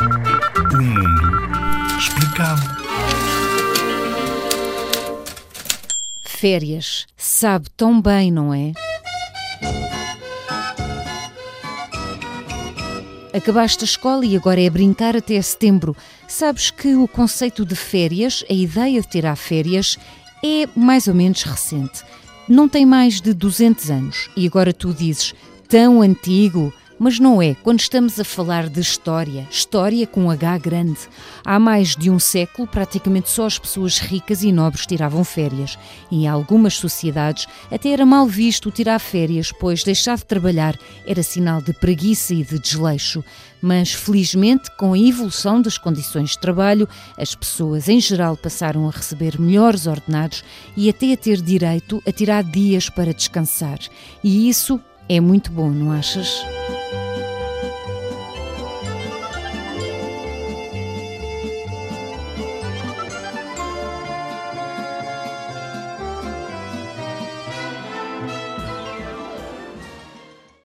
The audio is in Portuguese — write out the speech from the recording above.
O mundo explicado. Férias. Sabe tão bem, não é? Acabaste a escola e agora é brincar até setembro. Sabes que o conceito de férias, a ideia de tirar férias, é mais ou menos recente. Não tem mais de 200 anos. E agora tu dizes, tão antigo? Mas não é, quando estamos a falar de história, história com H grande. Há mais de um século, praticamente só as pessoas ricas e nobres tiravam férias. E em algumas sociedades até era mal visto tirar férias, pois deixar de trabalhar era sinal de preguiça e de desleixo. Mas, felizmente, com a evolução das condições de trabalho, as pessoas em geral passaram a receber melhores ordenados e até a ter direito a tirar dias para descansar. E isso é muito bom, não achas?